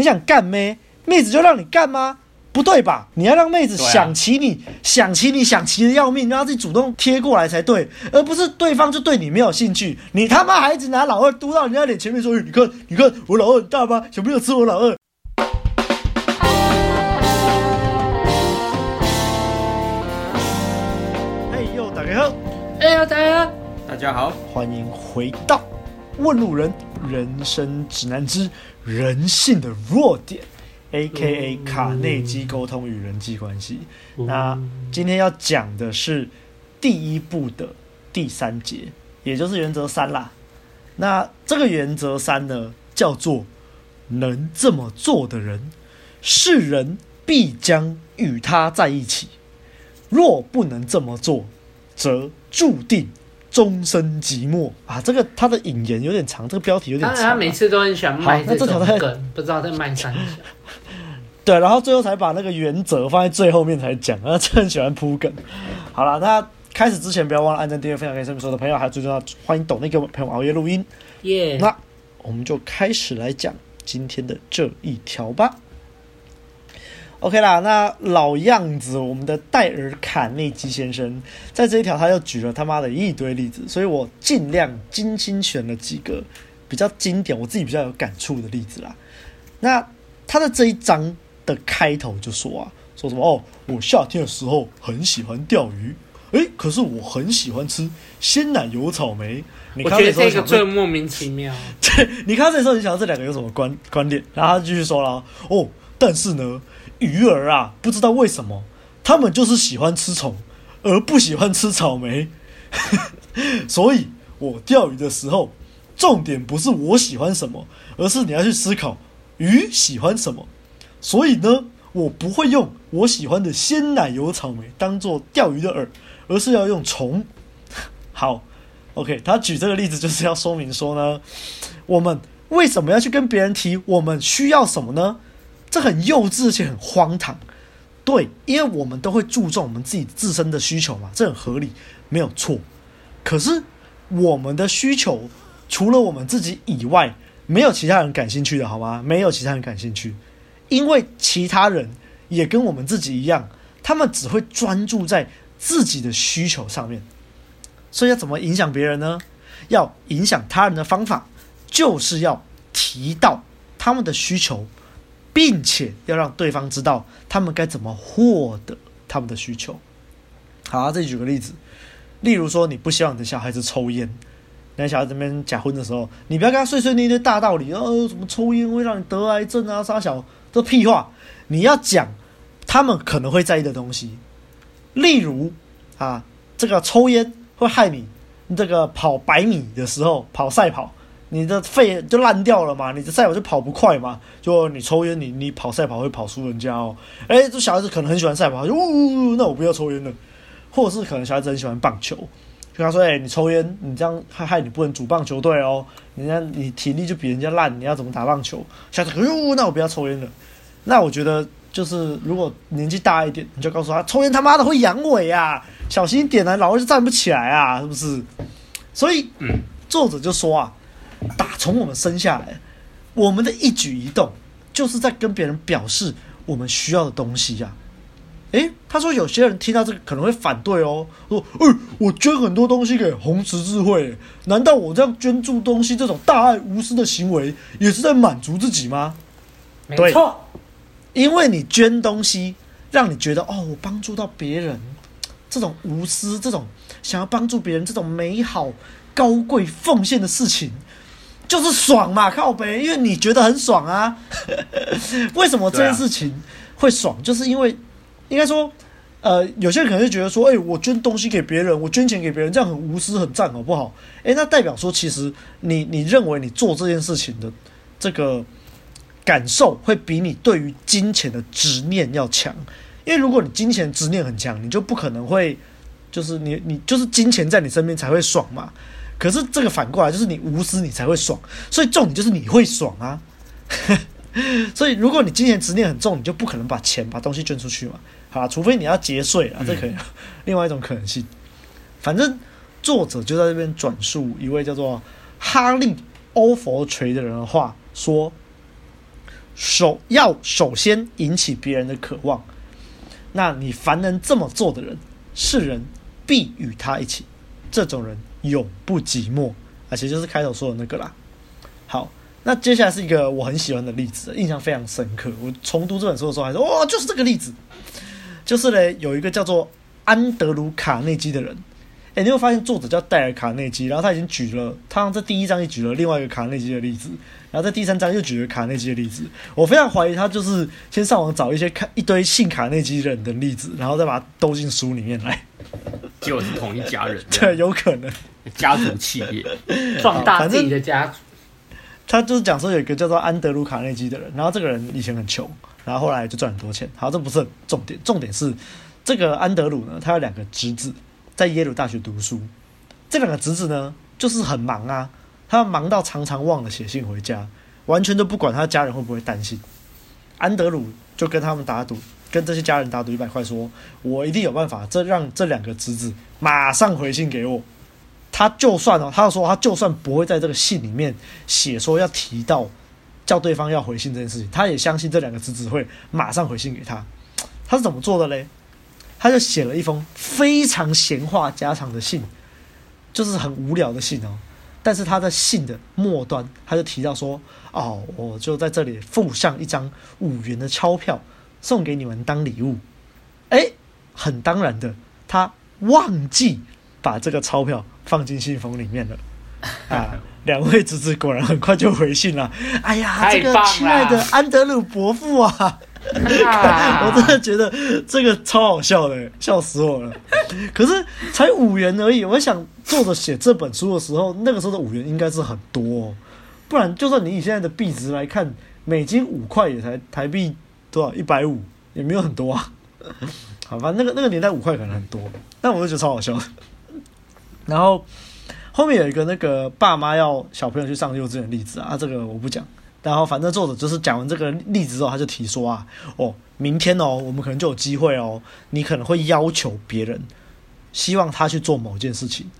你想干妹，妹子就让你干吗？不对吧？你要让妹子想起你，啊、想起你，想起的要命，让她自己主动贴过来才对，而不是对方就对你没有兴趣。你他妈还一直拿老二嘟到人家脸前面说：“你看，你看我老二很大吗？小朋友吃我老二。”嘿呦，大家好！哎呦，大家好！大家好，欢迎回到《问路人人生指南之人性的弱点》。A.K.A. 卡内基沟通与人际关系。那今天要讲的是第一步的第三节，也就是原则三啦。那这个原则三呢，叫做能这么做的人，世人必将与他在一起；若不能这么做，则注定。终身寂寞啊！这个他的引言有点长，这个标题有点长，啊。他每次都很喜欢卖这种梗，不知道在卖啥。对，然后最后才把那个原则放在最后面才讲，他真喜欢铺梗。好了，那开始之前不要忘了按赞、订阅、分享给身边所有的朋友，还有最重要，欢迎抖内给我们朋友熬夜录音。耶！那我们就开始来讲今天的这一条吧。OK 啦，那老样子，我们的戴尔·卡内基先生在这一条他又举了他妈的一堆例子，所以我尽量精心选了几个比较经典、我自己比较有感触的例子啦。那他的这一章的开头就说啊，说什么哦，我夏天的时候很喜欢钓鱼，诶，可是我很喜欢吃鲜奶油草莓。你看我觉得这个最莫名其妙。对，你看这时候你想到这两个有什么关关联？然后他继续说了哦，但是呢。鱼儿啊，不知道为什么，他们就是喜欢吃虫，而不喜欢吃草莓。所以，我钓鱼的时候，重点不是我喜欢什么，而是你要去思考鱼喜欢什么。所以呢，我不会用我喜欢的鲜奶油草莓当做钓鱼的饵，而是要用虫。好，OK，他举这个例子就是要说明说呢，我们为什么要去跟别人提我们需要什么呢？这很幼稚，且很荒唐，对，因为我们都会注重我们自己自身的需求嘛，这很合理，没有错。可是我们的需求除了我们自己以外，没有其他人感兴趣的，好吗？没有其他人感兴趣，因为其他人也跟我们自己一样，他们只会专注在自己的需求上面。所以要怎么影响别人呢？要影响他人的方法，就是要提到他们的需求。并且要让对方知道他们该怎么获得他们的需求。好啊，这里举个例子，例如说，你不希望你的小孩子抽烟，那小孩子这边假婚的时候，你不要跟他碎碎念一堆大道理，哦，什么抽烟会让你得癌症啊，杀小，这屁话。你要讲他们可能会在意的东西，例如啊，这个抽烟会害你，这个跑百米的时候跑赛跑。你的肺就烂掉了嘛？你的赛跑就跑不快嘛？就你抽烟，你你跑赛跑会跑输人家哦。诶，这小孩子可能很喜欢赛跑，就呜，那我不要抽烟了。或者是可能小孩子很喜欢棒球，就他说：“诶，你抽烟，你这样害害你不能组棒球队哦。人家你体力就比人家烂，你要怎么打棒球？”小孩子呜，那我不要抽烟了。那我觉得就是如果年纪大一点，你就告诉他，抽烟他妈的会阳痿啊，小心一点啊，老二就站不起来啊，是不是？所以，嗯，作者就说啊。打从我们生下来，我们的一举一动就是在跟别人表示我们需要的东西呀、啊。诶，他说有些人听到这个可能会反对哦，说：“诶，我捐很多东西给红十字会，难道我这样捐助东西这种大爱无私的行为也是在满足自己吗？”没错，因为你捐东西，让你觉得哦，我帮助到别人，这种无私、这种想要帮助别人、这种美好、高贵、奉献的事情。就是爽嘛，靠北，因为你觉得很爽啊。为什么这件事情会爽？啊、就是因为，应该说，呃，有些人可能会觉得说，哎、欸，我捐东西给别人，我捐钱给别人，这样很无私，很赞，好不好？哎、欸，那代表说，其实你你认为你做这件事情的这个感受，会比你对于金钱的执念要强。因为如果你金钱执念很强，你就不可能会，就是你你就是金钱在你身边才会爽嘛。可是这个反过来就是你无私，你才会爽。所以重点就是你会爽啊。所以如果你金钱执念很重，你就不可能把钱把东西捐出去嘛。好，除非你要节税啊，这可以。另外一种可能性，反正作者就在这边转述一位叫做哈利·欧佛锤的人的话说：首要首先引起别人的渴望。那你凡能这么做的人，世人必与他一起，这种人永不寂寞。啊，其实就是开头说的那个啦。好，那接下来是一个我很喜欢的例子，印象非常深刻。我重读这本书的时候还说，哇，就是这个例子，就是嘞，有一个叫做安德鲁·卡内基的人。哎，你会发现作者叫戴尔·卡内基，然后他已经举了，他在第一章也举了另外一个卡内基的例子，然后在第三章又举了卡内基的例子。我非常怀疑他就是先上网找一些看一堆姓卡内基人的例子，然后再把它兜进书里面来。结果是同一家人，对，有可能家族企业 壮大自己的家族。他就是讲说有一个叫做安德鲁·卡内基的人，然后这个人以前很穷，然后后来就赚很多钱。好，这不是重点，重点是这个安德鲁呢，他有两个侄子。在耶鲁大学读书，这两个侄子呢，就是很忙啊，他忙到常常忘了写信回家，完全都不管他家人会不会担心。安德鲁就跟他们打赌，跟这些家人打赌一百块，说我一定有办法，这让这两个侄子马上回信给我。他就算哦，他说他就算不会在这个信里面写说要提到叫对方要回信这件事情，他也相信这两个侄子会马上回信给他。他是怎么做的嘞？他就写了一封非常闲话家常的信，就是很无聊的信哦。但是他在信的末端，他就提到说：“哦，我就在这里附上一张五元的钞票，送给你们当礼物。”哎，很当然的，他忘记把这个钞票放进信封里面了。啊，两位侄子果然很快就回信了。哎呀，这个亲爱的安德鲁伯父啊！我真的觉得这个超好笑的，笑死我了。可是才五元而已，我想作者写这本书的时候，那个时候的五元应该是很多哦，不然就算你以现在的币值来看，美金五块也才台币多少一百五，也没有很多啊。好吧，那个那个年代五块可能很多，但我就觉得超好笑。然后后面有一个那个爸妈要小朋友去上幼稚园的例子啊，这个我不讲。然后，反正作者就是讲完这个例子之后，他就提说啊，哦，明天哦，我们可能就有机会哦，你可能会要求别人，希望他去做某件事情，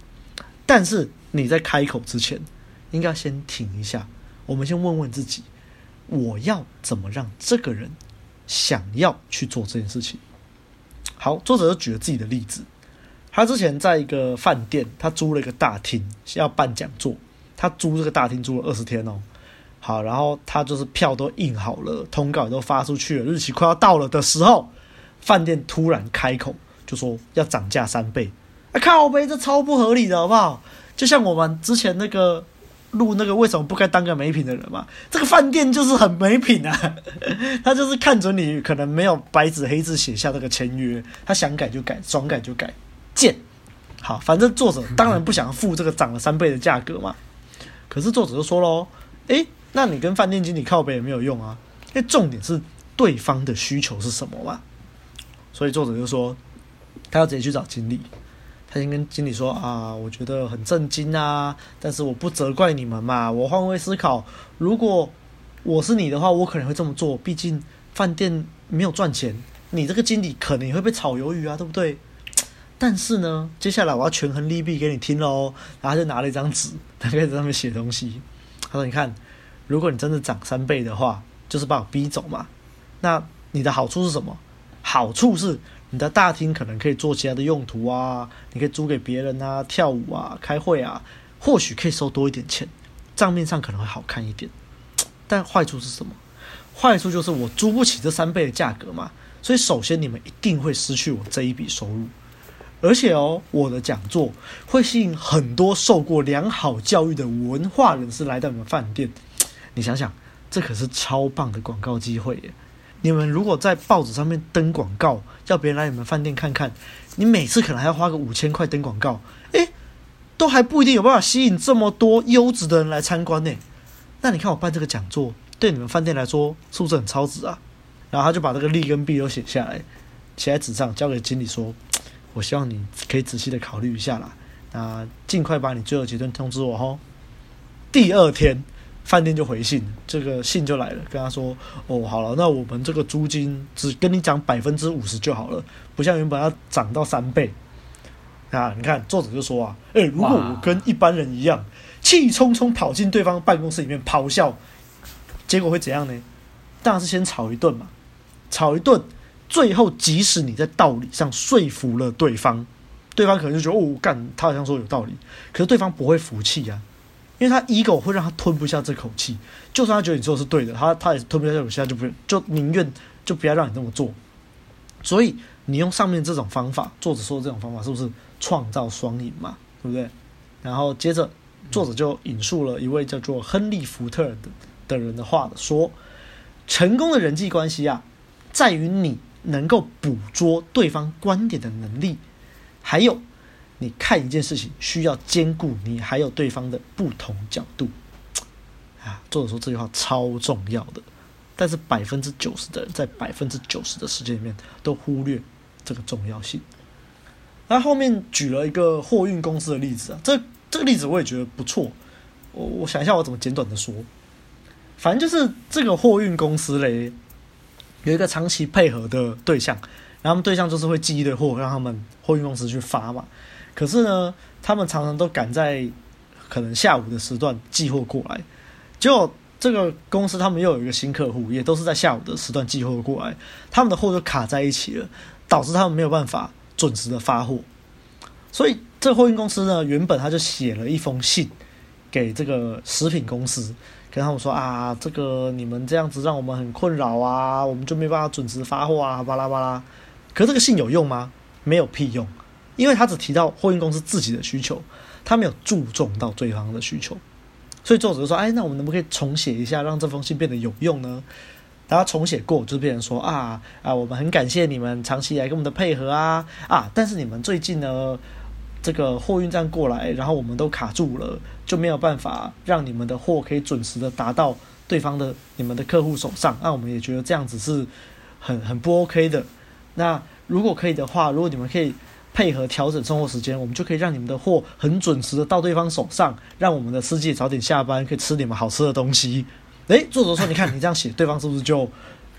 但是你在开口之前，应该先停一下，我们先问问自己，我要怎么让这个人想要去做这件事情？好，作者就举了自己的例子，他之前在一个饭店，他租了一个大厅要办讲座，他租这个大厅租了二十天哦。好，然后他就是票都印好了，通告也都发出去了，日期快要到了的时候，饭店突然开口就说要涨价三倍，啊靠北，这超不合理的好不好？就像我们之前那个录那个为什么不该当个没品的人嘛，这个饭店就是很没品啊，他就是看准你可能没有白纸黑字写下这个签约，他想改就改，爽改就改，贱。好，反正作者当然不想付这个涨了三倍的价格嘛，可是作者就说喽，诶。那你跟饭店经理靠北也没有用啊，因为重点是对方的需求是什么嘛。所以作者就说，他要直接去找经理，他先跟经理说啊，我觉得很震惊啊，但是我不责怪你们嘛，我换位思考，如果我是你的话，我可能会这么做，毕竟饭店没有赚钱，你这个经理可能也会被炒鱿鱼啊，对不对？但是呢，接下来我要权衡利弊给你听喽，然后他就拿了一张纸，他开始在上面写东西，他说你看。如果你真的涨三倍的话，就是把我逼走嘛。那你的好处是什么？好处是你的大厅可能可以做其他的用途啊，你可以租给别人啊，跳舞啊，开会啊，或许可以收多一点钱，账面上可能会好看一点。但坏处是什么？坏处就是我租不起这三倍的价格嘛。所以首先你们一定会失去我这一笔收入，而且哦，我的讲座会吸引很多受过良好教育的文化人士来到你们饭店。你想想，这可是超棒的广告机会耶！你们如果在报纸上面登广告，叫别人来你们饭店看看，你每次可能还要花个五千块登广告，诶，都还不一定有办法吸引这么多优质的人来参观呢。那你看我办这个讲座，对你们饭店来说是不是很超值啊？然后他就把这个利跟弊都写下来，写在纸上，交给经理说：“我希望你可以仔细的考虑一下啦，那尽快把你最后结论通知我哦。”第二天。饭店就回信，这个信就来了，跟他说：“哦，好了，那我们这个租金只跟你讲百分之五十就好了，不像原本要涨到三倍。”啊，你看作者就说啊，诶，如果我跟一般人一样，气冲冲跑进对方办公室里面咆哮，结果会怎样呢？当然是先吵一顿嘛，吵一顿，最后即使你在道理上说服了对方，对方可能就觉得哦，干，他好像说有道理，可是对方不会服气呀、啊，因为他 ego 会让他吞不下这口气，就算他觉得你做的是对的，他他也吞不下这口气，他就不就宁愿就不要让你这么做。所以你用上面这种方法，作者说的这种方法是不是创造双赢嘛？对不对？然后接着作者就引述了一位叫做亨利·福特的的人的话说：成功的人际关系啊，在于你能够捕捉对方观点的能力，还有你看一件事情需要兼顾你还有对方的不同角度。啊，作者说这句话超重要的。但是百分之九十的人在百分之九十的时间里面都忽略这个重要性。那后面举了一个货运公司的例子啊，这这个例子我也觉得不错。我我想一下我怎么简短的说，反正就是这个货运公司嘞，有一个长期配合的对象，然后他们对象就是会寄一堆货让他们货运公司去发嘛。可是呢，他们常常都赶在可能下午的时段寄货过来，结果。这个公司他们又有一个新客户，也都是在下午的时段寄货过来，他们的货就卡在一起了，导致他们没有办法准时的发货。所以这货运公司呢，原本他就写了一封信给这个食品公司，跟他们说啊，这个你们这样子让我们很困扰啊，我们就没办法准时发货啊，巴拉巴拉。可是这个信有用吗？没有屁用，因为他只提到货运公司自己的需求，他没有注重到对方的需求。所以作者就说：“哎，那我们能不能重写一下，让这封信变得有用呢？”然后重写过，就变成说：“啊啊，我们很感谢你们长期以来跟我们的配合啊啊！但是你们最近呢，这个货运站过来，然后我们都卡住了，就没有办法让你们的货可以准时的达到对方的你们的客户手上。那我们也觉得这样子是很很不 OK 的。那如果可以的话，如果你们可以。”配合调整送货时间，我们就可以让你们的货很准时的到对方手上，让我们的司机早点下班，可以吃你们好吃的东西。诶，作者说，你看你这样写，对方是不是就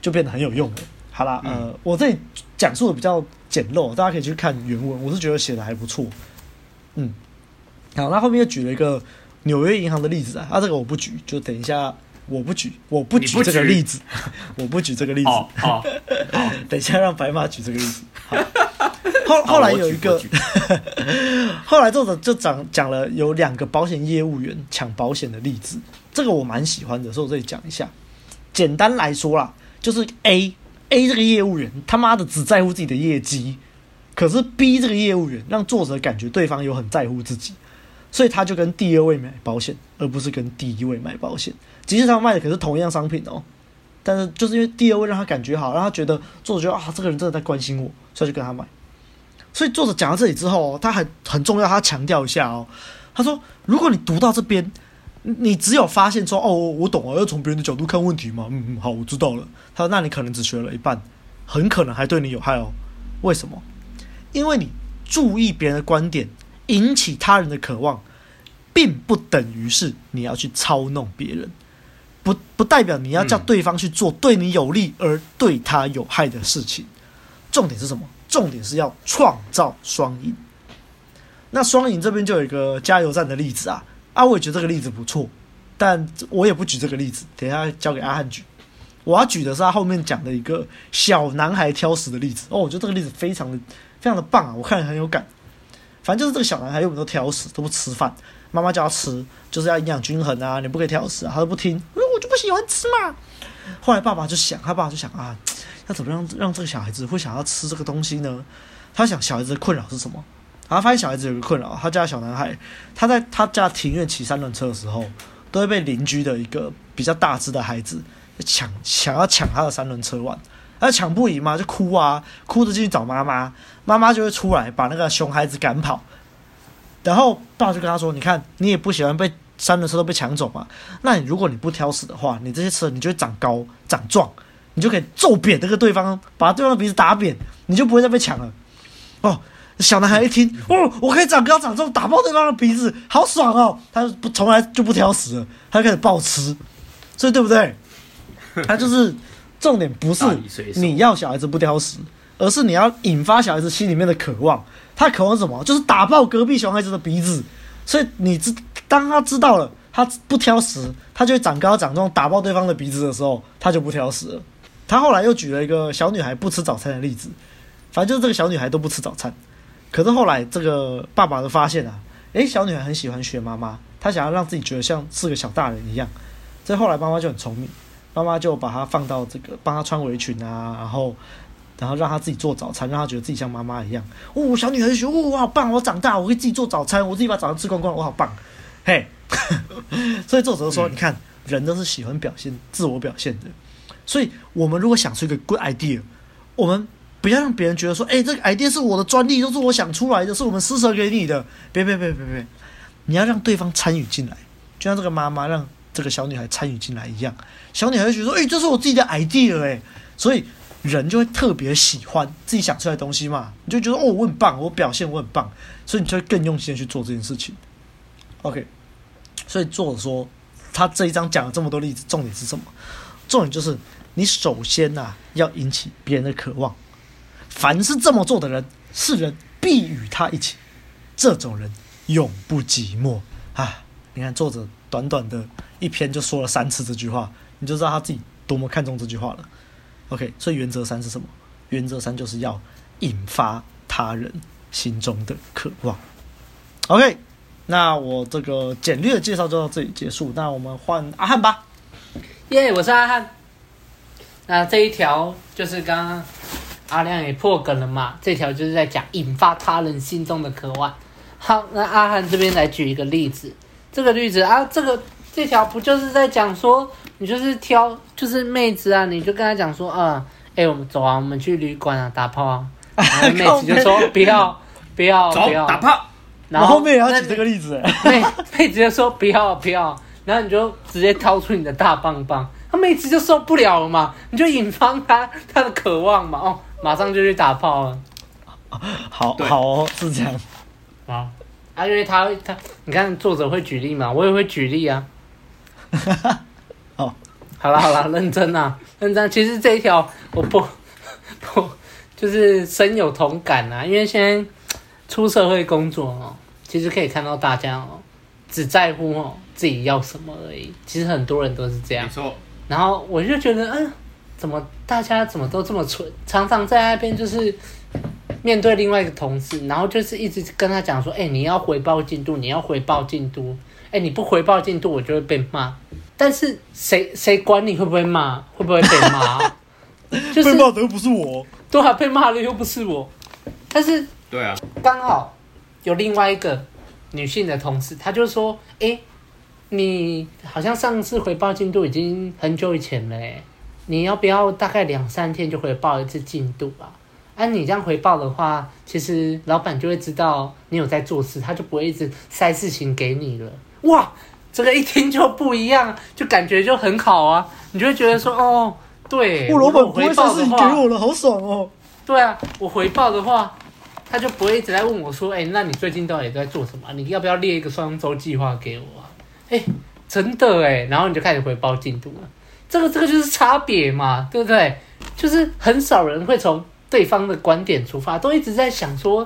就变得很有用了？好啦，呃，我这里讲述的比较简陋，大家可以去看原文，我是觉得写的还不错。嗯，好，那后面又举了一个纽约银行的例子啊，啊，这个我不举，就等一下我不举，我不举这个例子，我不举这个例子，好，好，等一下让白马举这个例子。好 后后来有一个，后来作者就讲讲了有两个保险业务员抢保险的例子，这个我蛮喜欢的，所以我这里讲一下。简单来说啦，就是 A A 这个业务员他妈的只在乎自己的业绩，可是 B 这个业务员让作者感觉对方有很在乎自己，所以他就跟第二位买保险，而不是跟第一位买保险。即使他卖的可是同样商品哦，但是就是因为第二位让他感觉好，让他觉得作者觉得啊，这个人真的在关心我，所以就跟他买。所以作者讲到这里之后，他还很重要，他强调一下哦。他说：“如果你读到这边，你只有发现说，哦，我懂了，要从别人的角度看问题嘛。嗯嗯，好，我知道了。”他说：“那你可能只学了一半，很可能还对你有害哦。为什么？因为你注意别人的观点，引起他人的渴望，并不等于是你要去操弄别人，不不代表你要叫对方去做对你有利而对他有害的事情。重点是什么？”重点是要创造双赢。那双赢这边就有一个加油站的例子啊，啊，我也觉得这个例子不错，但我也不举这个例子，等一下交给阿汉举。我要举的是他后面讲的一个小男孩挑食的例子。哦，我觉得这个例子非常的非常的棒啊，我看了很有感。反正就是这个小男孩永远都挑食，都不吃饭，妈妈叫他吃，就是要营养均衡啊，你不可以挑食啊，他都不听，不喜欢吃嘛。后来爸爸就想，他爸爸就想啊。要怎么样让这个小孩子会想要吃这个东西呢？他想小孩子的困扰是什么？然后发现小孩子有个困扰，他家小男孩他在他家庭院骑三轮车的时候，都会被邻居的一个比较大只的孩子抢，想要抢他的三轮车玩，他抢不赢嘛，就哭啊，哭着进去找妈妈，妈妈就会出来把那个熊孩子赶跑。然后爸爸就跟他说：“你看，你也不喜欢被三轮车都被抢走嘛，那你如果你不挑食的话，你这些车你就会长高长壮。”你就可以揍扁那个对方，把对方的鼻子打扁，你就不会再被抢了。哦，小男孩一听，哦，我可以长高长壮，打爆对方的鼻子，好爽哦！他不从来就不挑食了，他就开始暴吃，所以对不对？他就是重点不是你要小孩子不挑食，而是你要引发小孩子心里面的渴望。他渴望什么？就是打爆隔壁熊孩子的鼻子。所以你知当他知道了他不挑食，他就长高长重，打爆对方的鼻子的时候，他就不挑食了。他后来又举了一个小女孩不吃早餐的例子，反正就是这个小女孩都不吃早餐。可是后来这个爸爸的发现啊，诶，小女孩很喜欢学妈妈，她想要让自己觉得像是个小大人一样。所以后来妈妈就很聪明，妈妈就把她放到这个帮她穿围裙啊，然后。然后让她自己做早餐，让她觉得自己像妈妈一样。哦，小女孩学，哦，我好棒！我长大，我可以自己做早餐，我自己把早餐吃光光，我好棒。嘿，所以作者说，嗯、你看，人都是喜欢表现、自我表现的。所以，我们如果想出一个 good idea，我们不要让别人觉得说，哎，这个 idea 是我的专利，都是我想出来的，是我们施舍给你的。别别别别别，你要让对方参与进来，就像这个妈妈让这个小女孩参与进来一样。小女孩就觉得说，哎，这是我自己的 idea，哎，所以。人就会特别喜欢自己想出来的东西嘛，你就觉得哦，我很棒，我表现我很棒，所以你就会更用心的去做这件事情。OK，所以作者说他这一章讲了这么多例子，重点是什么？重点就是你首先呐、要引起别人的渴望。凡是这么做的人，世人必与他一起，这种人永不寂寞啊！你看作者短短的一篇就说了三次这句话，你就知道他自己多么看重这句话了。OK，所以原则三是什么？原则三就是要引发他人心中的渴望。OK，那我这个简略的介绍就到这里结束。那我们换阿汉吧。耶，yeah, 我是阿汉。那这一条就是刚刚阿亮也破梗了嘛？这条就是在讲引发他人心中的渴望。好，那阿汉这边来举一个例子。这个例子啊，这个这条不就是在讲说？你就是挑，就是妹子啊，你就跟他讲说，啊、嗯，哎、欸，我们走啊，我们去旅馆啊，打炮啊。然后 妹子就说不要，不要，不要打炮。然后，后面也要举这个例子，妹妹直接说不要，不要。然后你就直接掏出你的大棒棒，他妹子就受不了了嘛，你就引发他他的渴望嘛，哦，马上就去打炮了。好好哦，是这样。啊啊，因为他他，你看作者会举例嘛，我也会举例啊。哦好了好了，认真啊，认真。其实这一条我不不就是深有同感啊，因为现在出社会工作哦，其实可以看到大家哦，只在乎哦自己要什么而已。其实很多人都是这样。没错。然后我就觉得，嗯，怎么大家怎么都这么蠢？常常在那边就是面对另外一个同事，然后就是一直跟他讲说，哎，你要回报进度，你要回报进度，哎，你不回报进度，我就会被骂。但是谁谁管你会不会骂，会不会被骂？就是、被骂的又不是我，对啊，被骂的又不是我。但是对啊，刚好有另外一个女性的同事，她就说：“哎、欸，你好像上次回报进度已经很久以前了，哎，你要不要大概两三天就回报一次进度啊？按、啊、你这样回报的话，其实老板就会知道你有在做事，他就不会一直塞事情给你了。哇！”这个一听就不一样，就感觉就很好啊，你就会觉得说，哦，对，我老板不会把事情给我了，好爽哦。对啊，我回报的话，他就不会一直在问我说，哎，那你最近到底在做什么？你要不要列一个双周计划给我啊？哎，真的哎，然后你就开始回报进度了。这个这个就是差别嘛，对不对？就是很少人会从对方的观点出发，都一直在想说，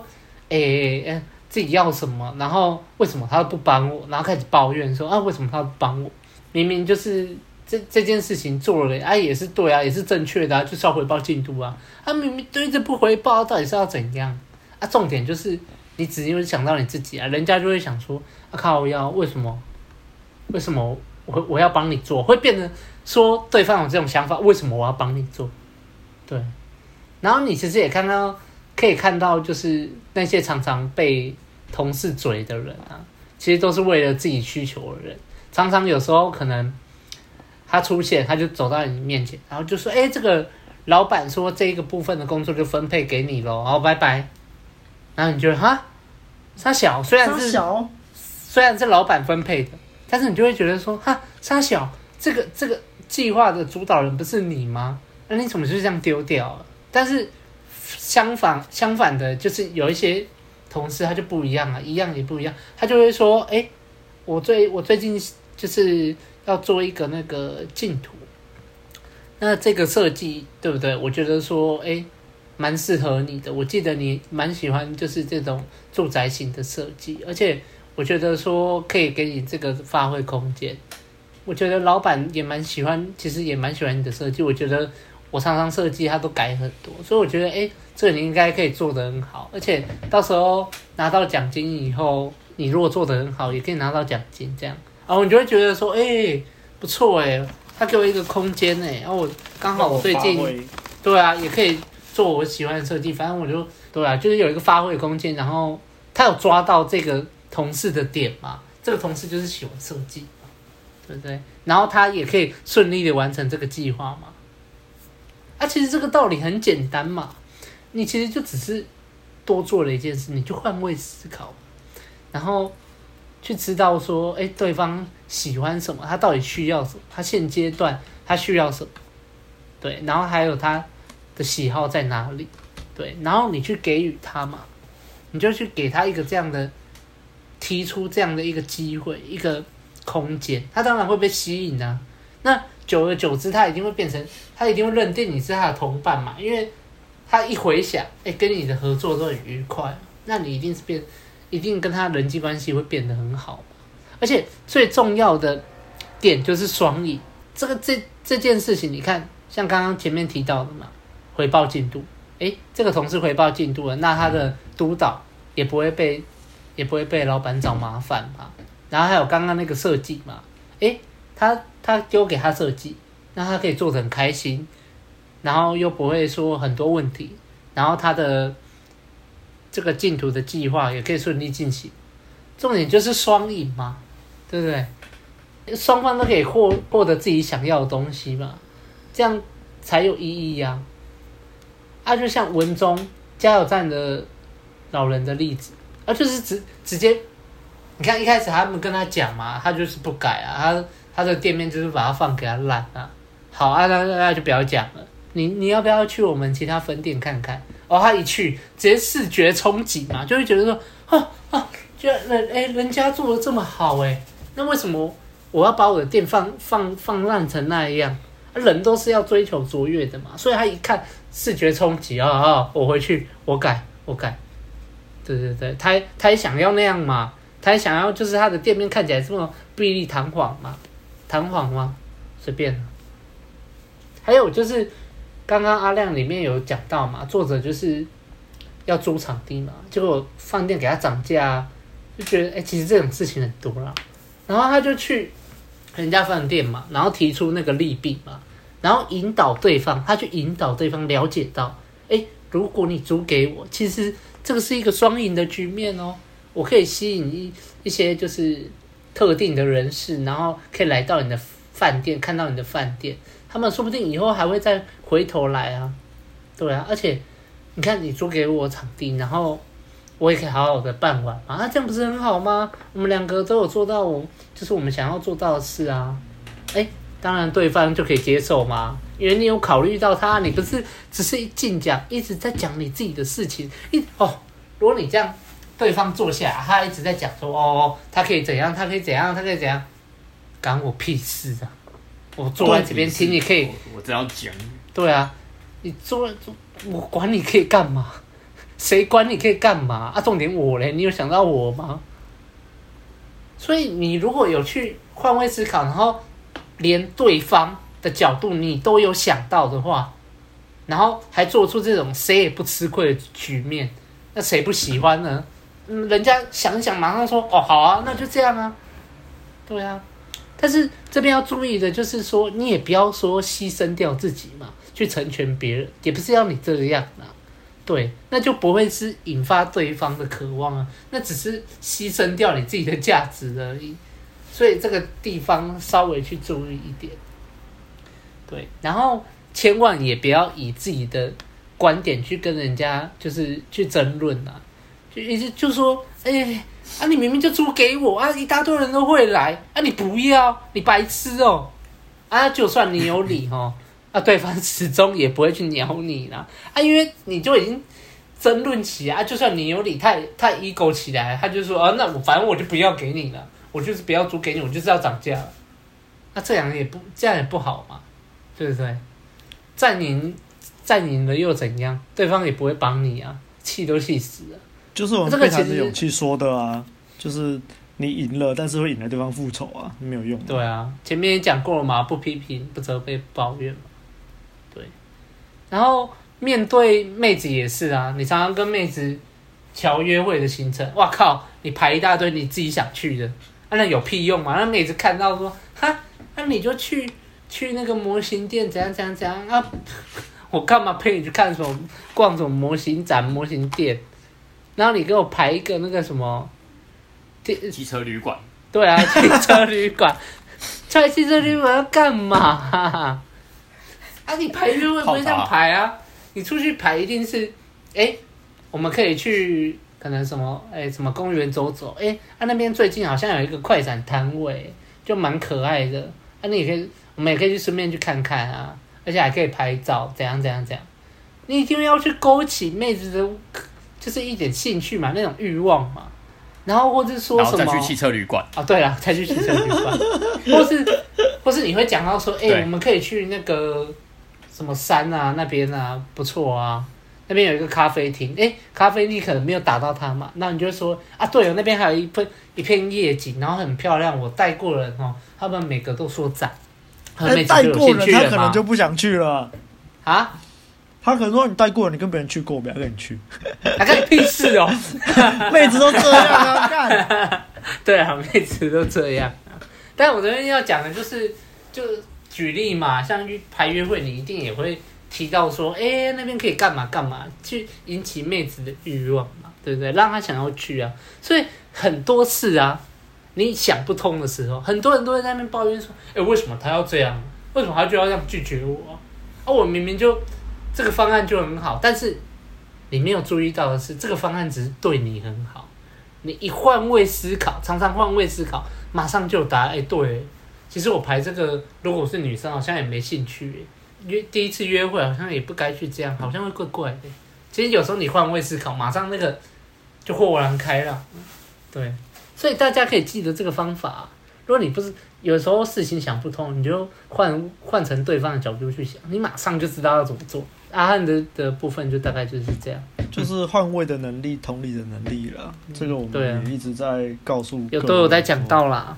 哎哎。自己要什么，然后为什么他不帮我，然后开始抱怨说啊，为什么他不帮我？明明就是这这件事情做了，哎、也是对啊，也是正确的啊，就是要回报进度啊。他、啊、明明对着不回报，到底是要怎样啊？重点就是你只因为想到你自己啊，人家就会想说啊，靠，我要为什么？为什么我我要帮你做？会变成说对方有这种想法，为什么我要帮你做？对，然后你其实也看到，可以看到，就是那些常常被。同事嘴的人啊，其实都是为了自己需求的人。常常有时候可能他出现，他就走到你面前，然后就说：“哎，这个老板说这个部分的工作就分配给你喽，好，拜拜。”然后你就哈，沙小虽然是小虽然是老板分配的，但是你就会觉得说：“哈，沙小这个这个计划的主导人不是你吗？那你怎么就这样丢掉了？”但是相反相反的，就是有一些。同事他就不一样啊，一样也不一样。他就会说：“哎、欸，我最我最近就是要做一个那个净土，那这个设计对不对？我觉得说，哎、欸，蛮适合你的。我记得你蛮喜欢就是这种住宅型的设计，而且我觉得说可以给你这个发挥空间。我觉得老板也蛮喜欢，其实也蛮喜欢你的设计。我觉得我常常设计他都改很多，所以我觉得哎，这个你应该可以做得很好。而且到时候拿到奖金以后，你如果做得很好，也可以拿到奖金这样。然后你就会觉得说，哎，不错哎，他给我一个空间哎，然后我刚好我最近，对啊，也可以做我喜欢的设计。反正我就对啊，就是有一个发挥空间。然后他有抓到这个同事的点嘛？这个同事就是喜欢设计。对不对？然后他也可以顺利的完成这个计划嘛？啊，其实这个道理很简单嘛。你其实就只是多做了一件事，你就换位思考，然后去知道说，哎，对方喜欢什么，他到底需要什么，他现阶段他需要什么，对，然后还有他的喜好在哪里，对，然后你去给予他嘛，你就去给他一个这样的，提出这样的一个机会，一个。空间，他当然会被吸引啊。那久而久之，他一定会变成，他一定会认定你是他的同伴嘛。因为他一回想，哎、跟你的合作都很愉快，那你一定是变，一定跟他人际关系会变得很好。而且最重要的点就是双赢。这个这这件事情，你看，像刚刚前面提到的嘛，回报进度，哎、欸，这个同事回报进度了，那他的督导也不会被，也不会被老板找麻烦嘛。然后还有刚刚那个设计嘛，诶，他他丢给他设计，那他可以做得很开心，然后又不会说很多问题，然后他的这个进图的计划也可以顺利进行，重点就是双赢嘛，对不对？双方都可以获获得自己想要的东西嘛，这样才有意义呀。啊，他就像文中加油站的老人的例子，啊，就是直直接。你看一开始他们跟他讲嘛，他就是不改啊，他他的店面就是把它放给他烂啊。好啊，那那就不要讲了。你你要不要去我们其他分店看看？哦，他一去直接视觉冲击嘛，就会觉得说，啊啊，就人哎，人家做的这么好哎，那为什么我要把我的店放放放烂成那样？人都是要追求卓越的嘛，所以他一看视觉冲击啊啊，我回去我改我改，对对对，他他也想要那样嘛。他也想要就是他的店面看起来这么碧丽堂皇嘛，堂皇吗？随便。还有就是刚刚阿亮里面有讲到嘛，作者就是要租场地嘛，结果饭店给他涨价，就觉得哎、其实这种事情很多啦。然后他就去人家饭店嘛，然后提出那个利弊嘛，然后引导对方，他去引导对方了解到，哎、如果你租给我，其实这个是一个双赢的局面哦。我可以吸引一一些就是特定的人士，然后可以来到你的饭店，看到你的饭店，他们说不定以后还会再回头来啊，对啊，而且你看你租给我场地，然后我也可以好好的办完嘛，啊，这样不是很好吗？我们两个都有做到我就是我们想要做到的事啊，诶，当然对方就可以接受吗，因为你有考虑到他，你不是只是一进讲一直在讲你自己的事情，一哦，如果你这样。对方坐下，他一直在讲说：“哦，他可以怎样？他可以怎样？他可以怎样？关我屁事啊！我坐在这边听，你可以，我只要讲。对啊，你坐，我管你可以干嘛？谁管你可以干嘛？啊，重点我嘞，你有想到我吗？所以你如果有去换位思考，然后连对方的角度你都有想到的话，然后还做出这种谁也不吃亏的局面，那谁不喜欢呢？”嗯，人家想想，马上说哦，好啊，那就这样啊，对啊。但是这边要注意的就是说，你也不要说牺牲掉自己嘛，去成全别人，也不是要你这个样啊，对，那就不会是引发对方的渴望啊，那只是牺牲掉你自己的价值而已。所以这个地方稍微去注意一点，对，然后千万也不要以自己的观点去跟人家就是去争论啊。意思就说，哎、啊，你明明就租给我啊，一大堆人都会来啊，你不要，你白痴哦，啊，就算你有理哦，啊，对方始终也不会去鸟你啦，啊，因为你就已经争论起啊，就算你有理，太太 ego 起来，他就说啊，那我反正我就不要给你了，我就是不要租给你，我就是要涨价，那这样也不这样也不好嘛，对不对？占赢占赢了又怎样？对方也不会帮你啊，气都气死了。就是我们非常的勇气说的啊，就是你赢了，但是会引来对方复仇啊，没有用。对啊，前面也讲过了嘛，不批评，不责备，不抱怨嘛。对，然后面对妹子也是啊，你常常跟妹子乔约会的行程，哇靠，你排一大堆你自己想去的，啊、那有屁用嘛？那妹子看到说，哈，那、啊、你就去去那个模型店，怎样怎样怎样啊？我干嘛陪你去看什么逛什么模型展、模型店？然后你给我排一个那个什么？汽车旅馆，对啊，汽车旅馆，在 汽车旅馆要干嘛？啊，你排约会不会这样排啊？你出去排一定是，哎、欸，我们可以去可能什么，哎、欸，什么公园走走，哎、欸，啊那边最近好像有一个快闪摊位，就蛮可爱的，啊，你也可以，我们也可以去顺便去看看啊，而且还可以拍照，怎样怎样怎样，你一定要去勾起妹子的，就是一点兴趣嘛，那种欲望嘛。然后或是说什么？再去汽车旅馆啊？对了，再去汽车旅馆，或是或是你会讲到说，哎、欸，我们可以去那个什么山啊，那边啊，不错啊，那边有一个咖啡厅，哎、欸，咖啡你可能没有打到它嘛，那你就说啊，对哦，那边还有一片一片夜景，然后很漂亮，我带过人哦，他们每个都说赞，带、欸、过人他可能就不想去了啊。他可能说你带过了，你跟别人去过，我不要跟你去。还跟你屁事哦！妹子都这样啊，干。对啊，妹子都这样。但我这边要讲的就是，就举例嘛，像去排约会，你一定也会提到说，哎、那边可以干嘛干嘛，去引起妹子的欲望嘛，对不对？让她想要去啊。所以很多次啊，你想不通的时候，很多人都会在那边抱怨说，哎、欸，为什么他要这样？为什么他就要这样拒绝我？啊，我明明就。这个方案就很好，但是你没有注意到的是，这个方案只是对你很好。你一换位思考，常常换位思考，马上就答：哎，对，其实我排这个，如果我是女生，好像也没兴趣。约第一次约会，好像也不该去这样，好像会怪怪的。其实有时候你换位思考，马上那个就豁然开朗。对，所以大家可以记得这个方法。如果你不是有时候事情想不通，你就换换成对方的角度去想，你马上就知道要怎么做。阿汉的的部分就大概就是这样，就是换位的能力、同理的能力了。嗯、这个我们也一直在告诉，有都有在讲到啦。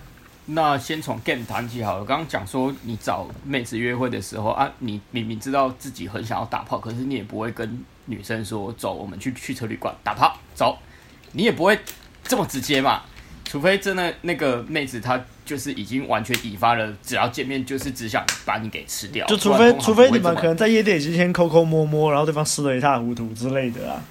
那先从 game 谈起好了。刚刚讲说你找妹子约会的时候啊，你明明知道自己很想要打炮，可是你也不会跟女生说走，我们去汽车旅馆打炮，走，你也不会这么直接嘛。除非真的那个妹子她就是已经完全引发了，只要见面就是只想把你给吃掉。就除非除非你们可能在夜店已经先抠抠摸摸，然后对方吃的一塌糊涂之类的啊。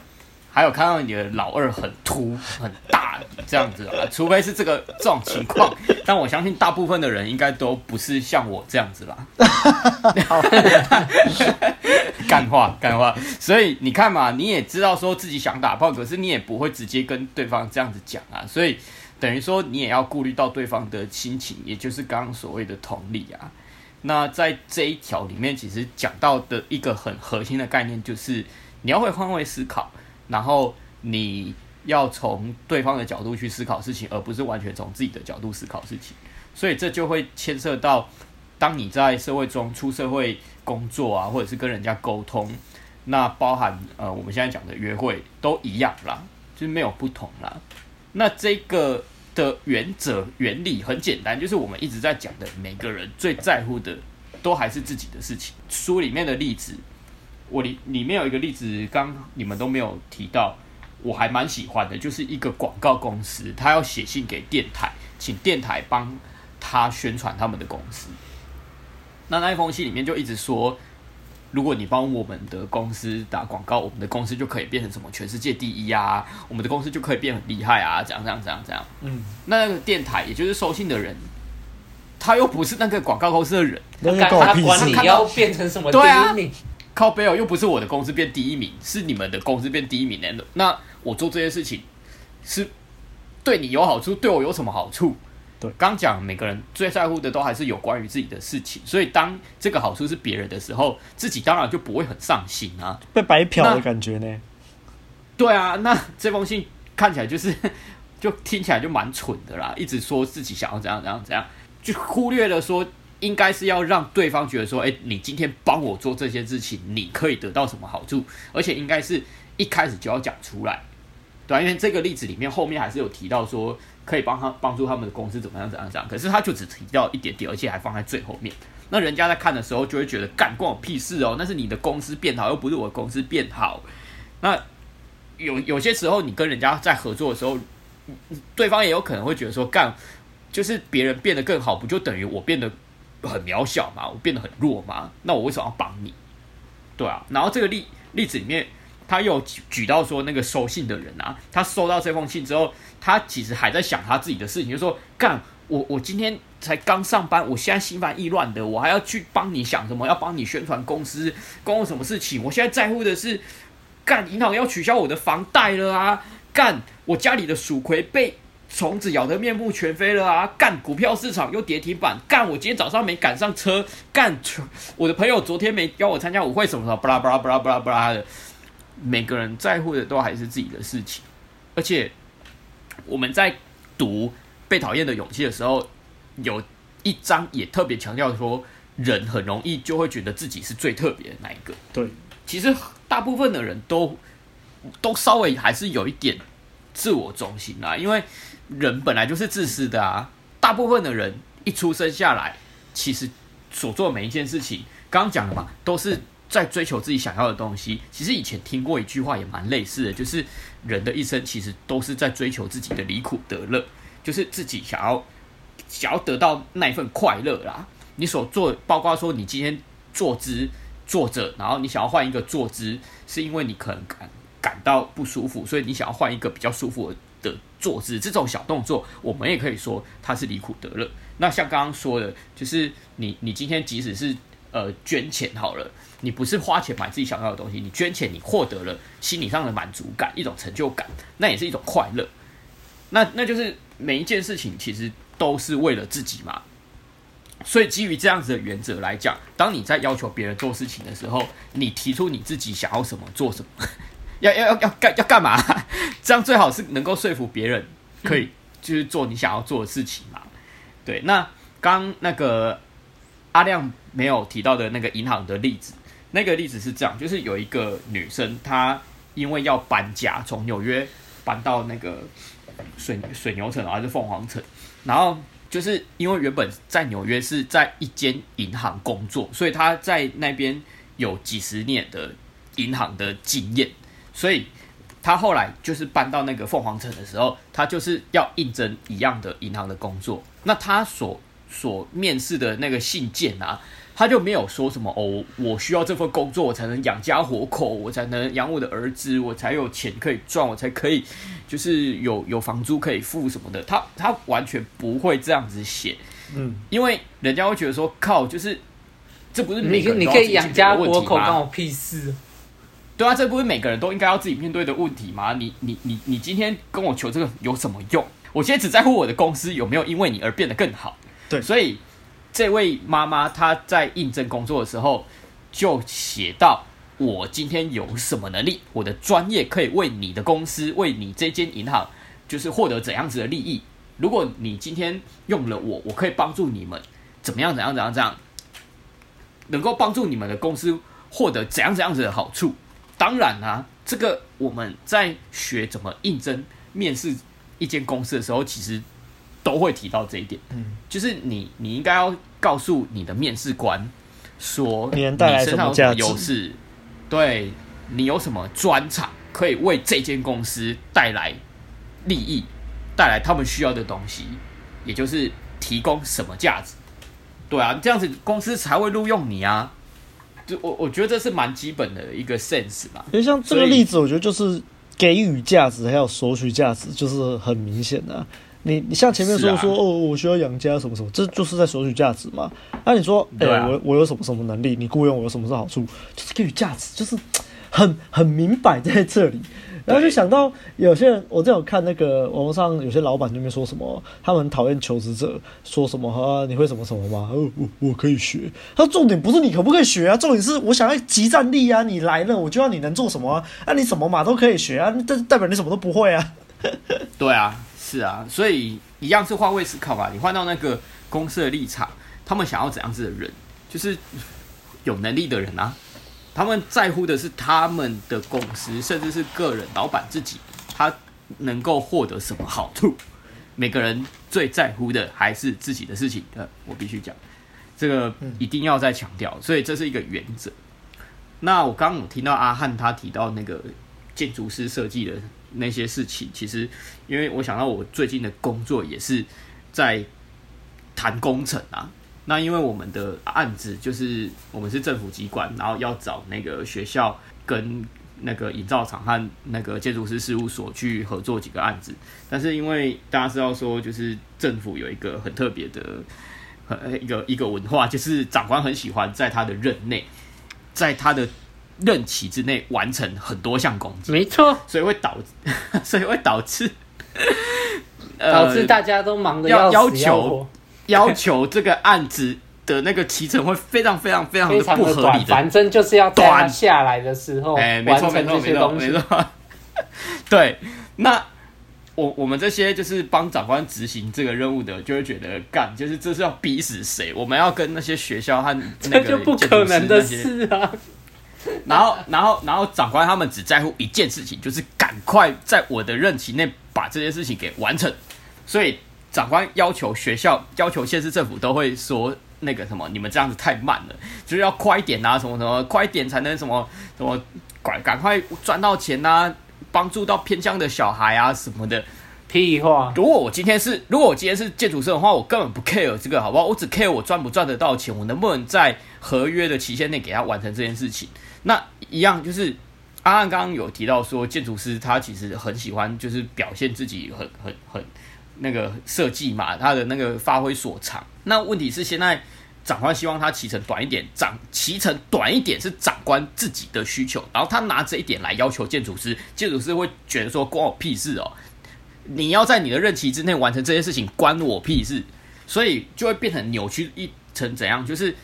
还有看到你的老二很凸很大这样子啊，除非是这个这种情况，但我相信大部分的人应该都不是像我这样子啦。干话干话，所以你看嘛，你也知道说自己想打炮，可是你也不会直接跟对方这样子讲啊，所以。等于说，你也要顾虑到对方的心情，也就是刚刚所谓的同理啊。那在这一条里面，其实讲到的一个很核心的概念，就是你要会换位思考，然后你要从对方的角度去思考事情，而不是完全从自己的角度思考事情。所以这就会牵涉到，当你在社会中出社会工作啊，或者是跟人家沟通，那包含呃我们现在讲的约会都一样啦，就是没有不同啦。那这个的原则原理很简单，就是我们一直在讲的，每个人最在乎的都还是自己的事情。书里面的例子，我里里面有一个例子，刚你们都没有提到，我还蛮喜欢的，就是一个广告公司，他要写信给电台，请电台帮他宣传他们的公司。那那一封信里面就一直说。如果你帮我们的公司打广告，我们的公司就可以变成什么全世界第一啊！我们的公司就可以变很厉害啊！这样这样这样这样。嗯，那个电台也就是收信的人，他又不是那个广告公司的人，他管你要变成什么第一名？靠北哦，又不是我的公司变第一名，是你们的公司变第一名的。那我做这些事情是对你有好处，对我有什么好处？对，刚讲每个人最在乎的都还是有关于自己的事情，所以当这个好处是别人的时候，自己当然就不会很上心啊，被白嫖的感觉呢？对啊，那这封信看起来就是，就听起来就蛮蠢的啦，一直说自己想要怎样怎样怎样，就忽略了说应该是要让对方觉得说，哎，你今天帮我做这些事情，你可以得到什么好处，而且应该是一开始就要讲出来。对，因为这个例子里面后面还是有提到说可以帮他帮助他们的公司怎么样怎样怎样，可是他就只提到一点点，而且还放在最后面。那人家在看的时候就会觉得干关我屁事哦，那是你的公司变好，又不是我的公司变好。那有有些时候你跟人家在合作的时候，对方也有可能会觉得说干，就是别人变得更好，不就等于我变得很渺小嘛？我变得很弱嘛？那我为什么要帮你？对啊。然后这个例例子里面，他又举举到说那个收信的人啊，他收到这封信之后，他其实还在想他自己的事情，就说干我我今天才刚上班，我现在心烦意乱的，我还要去帮你想什么？要帮你宣传公司，关我什么事情？我现在在乎的是。干，银行要取消我的房贷了啊！干，我家里的鼠葵被虫子咬得面目全非了啊！干，股票市场又跌停板。干，我今天早上没赶上车。干，我的朋友昨天没邀我参加舞会，什么什么，巴拉巴拉巴拉巴拉巴拉的。每个人在乎的都还是自己的事情。而且我们在读《被讨厌的勇气》的时候，有一章也特别强调说，人很容易就会觉得自己是最特别的那一个。对，其实。大部分的人都都稍微还是有一点自我中心啦，因为人本来就是自私的啊。大部分的人一出生下来，其实所做每一件事情，刚刚讲的嘛，都是在追求自己想要的东西。其实以前听过一句话也蛮类似的，就是人的一生其实都是在追求自己的离苦得乐，就是自己想要想要得到那一份快乐啦。你所做，包括说你今天坐姿。坐着，然后你想要换一个坐姿，是因为你可能感感到不舒服，所以你想要换一个比较舒服的的坐姿。这种小动作，我们也可以说它是离苦得乐。那像刚刚说的，就是你你今天即使是呃捐钱好了，你不是花钱买自己想要的东西，你捐钱，你获得了心理上的满足感，一种成就感，那也是一种快乐。那那就是每一件事情其实都是为了自己嘛。所以基于这样子的原则来讲，当你在要求别人做事情的时候，你提出你自己想要什么做什么，要要要要干要干嘛？这样最好是能够说服别人，可以就是做你想要做的事情嘛。对，那刚那个阿亮没有提到的那个银行的例子，那个例子是这样，就是有一个女生，她因为要搬家，从纽约搬到那个水水牛城还是凤凰城，然后。就是因为原本在纽约是在一间银行工作，所以她在那边有几十年的银行的经验，所以他后来就是搬到那个凤凰城的时候，他就是要应征一样的银行的工作。那他所所面试的那个信件啊。他就没有说什么哦，我需要这份工作，我才能养家活口，我才能养我的儿子，我才有钱可以赚，我才可以就是有有房租可以付什么的。他他完全不会这样子写，嗯，因为人家会觉得说靠，就是这不是？你你可以养家活口，关我屁事。对啊，这不是每个人都应该要自己面对的问题吗？你你你你今天跟我求这个有什么用？我现在只在乎我的公司有没有因为你而变得更好。对，所以。这位妈妈她在应征工作的时候就写到：“我今天有什么能力？我的专业可以为你的公司、为你这间银行，就是获得怎样子的利益？如果你今天用了我，我可以帮助你们怎么样？怎样？怎样？怎样？能够帮助你们的公司获得怎样？怎样子的好处？当然啊，这个我们在学怎么应征、面试一间公司的时候，其实。”都会提到这一点，嗯，就是你，你应该要告诉你的面试官说，你身上有什么优势，对，你有什么专长，可以为这间公司带来利益，带来他们需要的东西，也就是提供什么价值，对啊，这样子公司才会录用你啊。就我我觉得这是蛮基本的一个 sense 吧。因为像这个例子，我觉得就是给予价值还有索取价值，就是很明显的啊。你你像前面说说、啊、哦，我需要养家什么什么，这就是在索取价值嘛。那、啊、你说，哎、欸，我我有什么什么能力？你雇佣我有什么是好处？就是给予价值，就是很很明摆在这里。然后就想到有些人，我正有看那个网络上有些老板那边说什么，他们讨厌求职者，说什么啊？你会什么什么吗？哦，我我可以学。他说重点不是你可不可以学啊，重点是我想要即战力啊。你来了，我就要你能做什么啊？啊，你什么嘛都可以学啊，但代表你什么都不会啊。对啊。是啊，所以一样是换位思考吧。你换到那个公司的立场，他们想要怎样子的人，就是有能力的人啊。他们在乎的是他们的公司，甚至是个人老板自己，他能够获得什么好处。每个人最在乎的还是自己的事情。呃，我必须讲，这个一定要再强调，所以这是一个原则。那我刚刚我听到阿汉他提到那个建筑师设计的那些事情，其实因为我想到我最近的工作也是在谈工程啊。那因为我们的案子就是我们是政府机关，然后要找那个学校跟那个营造厂和那个建筑师事务所去合作几个案子，但是因为大家知道说，就是政府有一个很特别的呃一个一个文化，就是长官很喜欢在他的任内，在他的任期之内完成很多项工作，没错，所以会导 所以会导致导致大家都忙得要要求。要求这个案子的那个提成会非常非常非常的不合理的，反正就是要短下来的时候，哎，没错没错没错没错。对，那我我们这些就是帮长官执行这个任务的，就会觉得干，就是这是要逼死谁？我们要跟那些学校和那个就不可能的事啊。然后然后然后长官他们只在乎一件事情，就是赶快在我的任期内把这件事情给完成，所以。长官要求学校、要求县市政府都会说那个什么，你们这样子太慢了，就是要快一点啊，什么什么，快一点才能什么什么，赶赶快赚到钱啊，帮助到偏乡的小孩啊什么的。屁话！如果我今天是，如果我今天是建筑师的话，我根本不 care 这个，好不好？我只 care 我赚不赚得到钱，我能不能在合约的期限内给他完成这件事情。那一样就是阿安刚刚有提到说，建筑师他其实很喜欢，就是表现自己很很很。那个设计嘛，他的那个发挥所长。那问题是现在长官希望他骑程短一点，长骑程短一点是长官自己的需求，然后他拿这一点来要求建筑师，建筑师会觉得说关我屁事哦，你要在你的任期之内完成这些事情，关我屁事，所以就会变成扭曲一成怎样？就是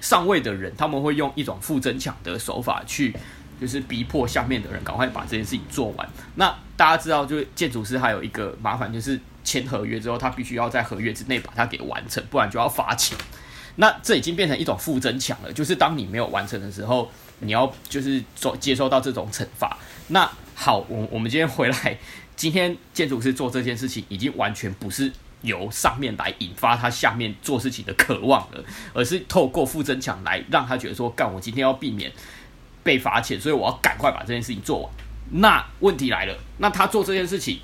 上位的人他们会用一种负增强的手法去。就是逼迫下面的人赶快把这件事情做完。那大家知道，就是建筑师还有一个麻烦，就是签合约之后，他必须要在合约之内把它给完成，不然就要罚钱。那这已经变成一种负增强了。就是当你没有完成的时候，你要就是做接受到这种惩罚。那好，我我们今天回来，今天建筑师做这件事情，已经完全不是由上面来引发他下面做事情的渴望了，而是透过负增强来让他觉得说，干，我今天要避免。被罚钱，所以我要赶快把这件事情做完。那问题来了，那他做这件事情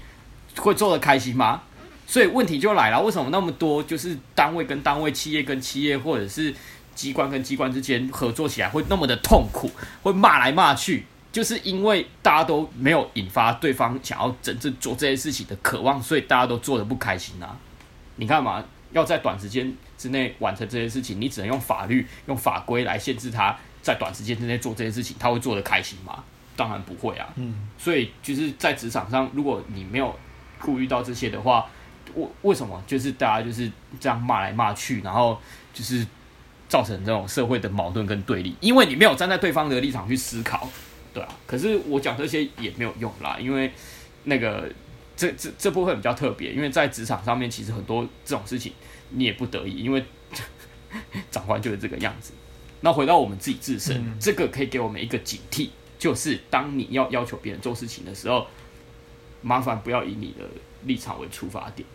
会做得开心吗？所以问题就来了，为什么那么多就是单位跟单位、企业跟企业，或者是机关跟机关之间合作起来会那么的痛苦，会骂来骂去，就是因为大家都没有引发对方想要真正做这件事情的渴望，所以大家都做得不开心啊。你看嘛，要在短时间之内完成这件事情，你只能用法律、用法规来限制他。在短时间之内做这些事情，他会做得开心吗？当然不会啊。嗯，所以就是在职场上，如果你没有顾虑到这些的话，为为什么就是大家就是这样骂来骂去，然后就是造成这种社会的矛盾跟对立？因为你没有站在对方的立场去思考，对啊。可是我讲这些也没有用啦，因为那个这这这部分比较特别，因为在职场上面，其实很多这种事情你也不得已，因为 长官就是这个样子。那回到我们自己自身，嗯，这个可以给我们一个警惕，就是当你要要求别人做事情的时候，麻烦不要以你的立场为出发点，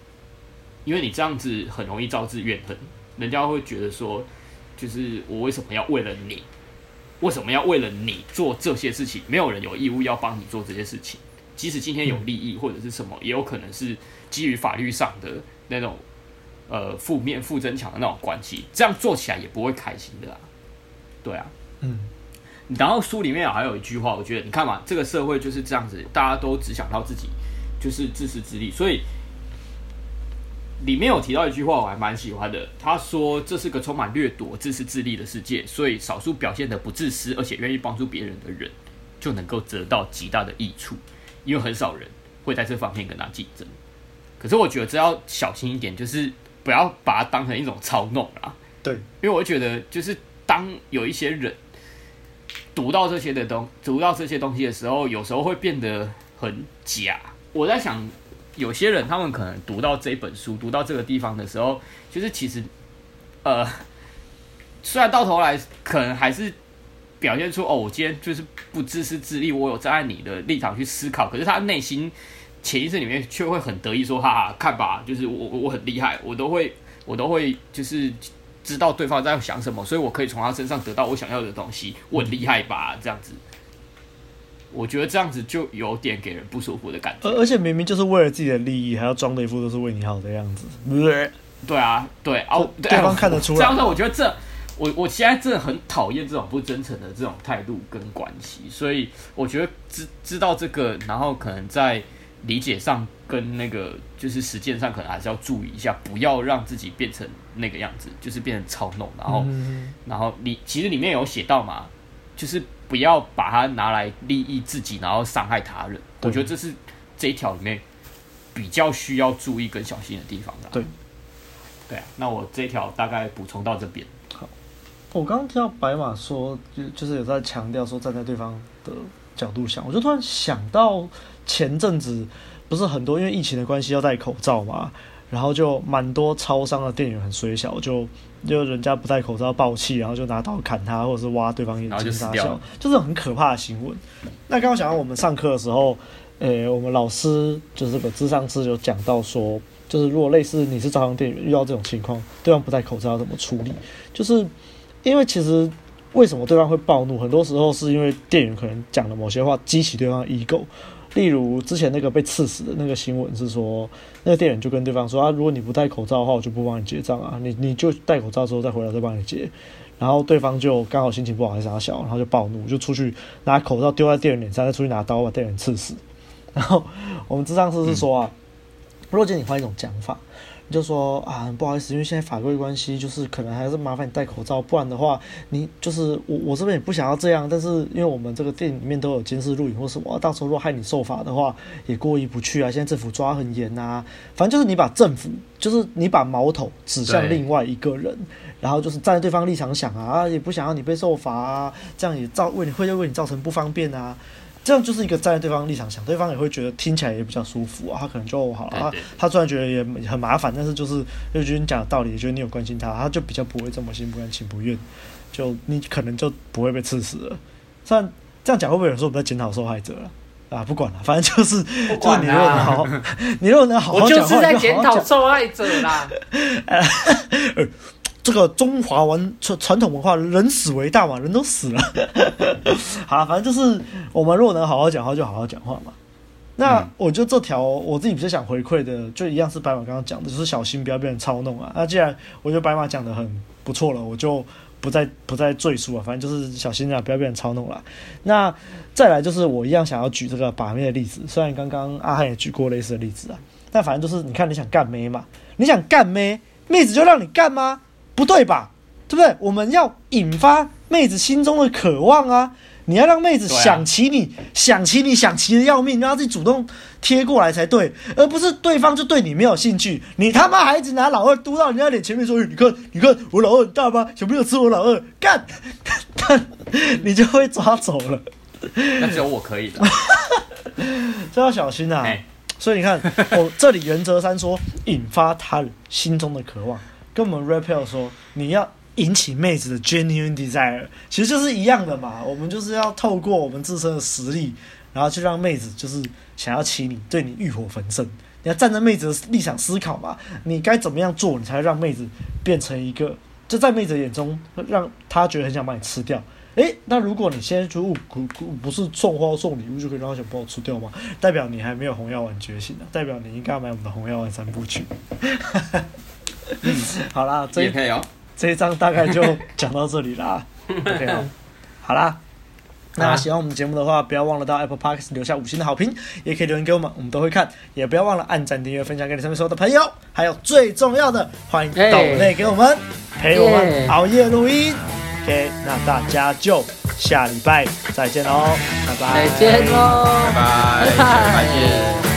因为你这样子很容易招致怨恨，人家会觉得说，就是我为什么要为了你，为什么要为了你做这些事情？没有人有义务要帮你做这些事情，即使今天有利益或者是什么，也有可能是基于法律上的那种呃负面负增强的那种关系，这样做起来也不会开心的啊。对啊，嗯，然后书里面还有一句话，我觉得你看嘛，这个社会就是这样子，大家都只想到自己，就是自私自利。所以里面有提到一句话，我还蛮喜欢的。他说：“这是个充满掠夺、自私自利的世界，所以少数表现的不自私，而且愿意帮助别人的人，就能够得到极大的益处，因为很少人会在这方面跟他竞争。可是我觉得这要小心一点，就是不要把它当成一种操弄啊。对，因为我觉得就是。”当有一些人读到这些的东，读到这些东西的时候，有时候会变得很假。我在想，有些人他们可能读到这本书，读到这个地方的时候，就是其实，呃，虽然到头来可能还是表现出哦，我今天就是不自私自利，我有站在你的立场去思考，可是他内心潜意识里面却会很得意说，哈哈，看吧，就是我我我很厉害，我都会我都会就是知道对方在想什么，所以我可以从他身上得到我想要的东西，我很厉害吧？这样子，我觉得这样子就有点给人不舒服的感觉。而而且明明就是为了自己的利益，还要装的一副都是为你好的样子。对啊，对哦，对方看得出来。这样子，我觉得这。我我现在真的很讨厌这种不真诚的这种态度跟关系，所以我觉得知知道这个，然后可能在理解上跟那个就是实践上，可能还是要注意一下，不要让自己变成那个样子，就是变成操弄，然后、嗯、然后你其实里面有写到嘛，就是不要把它拿来利益自己，然后伤害他人。我觉得这是这一条里面比较需要注意跟小心的地方的。对，对啊，那我这一条大概补充到这边。好我刚刚听到白马说，就就是有在强调说站在对方的角度想，我就突然想到前阵子不是很多因为疫情的关系要戴口罩嘛，然后就蛮多超商的店员很衰小，就就人家不戴口罩爆气，然后就拿刀砍他，或者是挖对方眼睛杀笑，就是很可怕的新闻。那刚刚想到我们上课的时候，诶、欸，我们老师就是这个咨商师有讲到说，就是如果类似你是招商店员遇到这种情况，对方不戴口罩要怎么处理，就是。因为其实为什么对方会暴怒，很多时候是因为店员可能讲了某些话激起对方的 ego。例如之前那个被刺死的那个新闻是说，那个店员就跟对方说啊，如果你不戴口罩的话，我就不帮你结账啊，你你就戴口罩之后再回来再帮你结。然后对方就刚好心情不好还是啥小，然后就暴怒，就出去拿口罩丢在店员脸上，再出去拿刀把店员刺死。然后我们智商师是说啊，如果你换一种讲法。就说啊，不好意思，因为现在法规关系，就是可能还是麻烦你戴口罩，不然的话，你就是我我这边也不想要这样，但是因为我们这个店里面都有监视录影或什么，到时候如果害你受罚的话，也过意不去啊。现在政府抓很严啊，反正就是你把政府，就是你把矛头指向另外一个人，然后就是站在对方立场想啊，也不想要你被受罚啊，这样也造为你会为你造成不方便啊。这样就是一个站在对方立场想，对方也会觉得听起来也比较舒服啊，他可能就好了。他他虽然觉得也很麻烦，但是就是又觉得你讲的道理，也觉得你有关心他，他就比较不会这么心不甘情不愿，就你可能就不会被刺死了。虽然这样讲会不会有时候我们在检讨受害者了啊？不管了，反正 就是就是你如果能好好，你如果能好好讲话，我就是在检讨受害者啦。这个中华文传传统文化，人死为大嘛，人都死了。好，反正就是我们如果能好好讲话，就好好讲话嘛。那我觉得这条我自己比较想回馈的，就一样是白马刚刚讲的，就是小心不要被人操弄啊。那既然我觉得白马讲的很不错了，我就不再不再赘述了。反正就是小心啊，不要被人操弄了。那再来就是我一样想要举这个把妹的例子，虽然刚刚阿汉也举过类似的例子啊，但反正就是你看你想干妹嘛，你想干妹，妹子就让你干吗？不对吧？对不对？我们要引发妹子心中的渴望啊！你要让妹子想起你，啊、想起你，想起的要命，让她自己主动贴过来才对，而不是对方就对你没有兴趣。你他妈还一直拿老二嘟到人家脸前面说：“你看，你看我老二很大吗？小朋友吃我老二，干！” 你就会抓走了。那只有我可以的，这要小心啊！所以你看，我这里原则三说，引发他人心中的渴望。跟我们 rappel 说，你要引起妹子的 genuine desire，其实就是一样的嘛。我们就是要透过我们自身的实力，然后去让妹子就是想要起你，对你欲火焚身。你要站在妹子的立场思考嘛，你该怎么样做，你才让妹子变成一个，就在妹子眼中让她觉得很想把你吃掉。诶，那如果你现在就不不是送花送礼物就可以让她想把我吃掉吗？代表你还没有红药丸觉醒呢，代表你应该买我们的红药丸三部曲。嗯，好啦，这这一章大概就讲到这里啦。OK 好，好啦，那喜欢我们节目的话，不要忘了到 Apple Podcast 留下五星的好评，也可以留言给我们，我们都会看。也不要忘了按赞、订阅、分享给你身边所有的朋友。还有最重要的，欢迎抖内给我们陪我们熬夜录音。OK，那大家就下礼拜再见喽，拜拜，再见喽，拜拜，拜拜。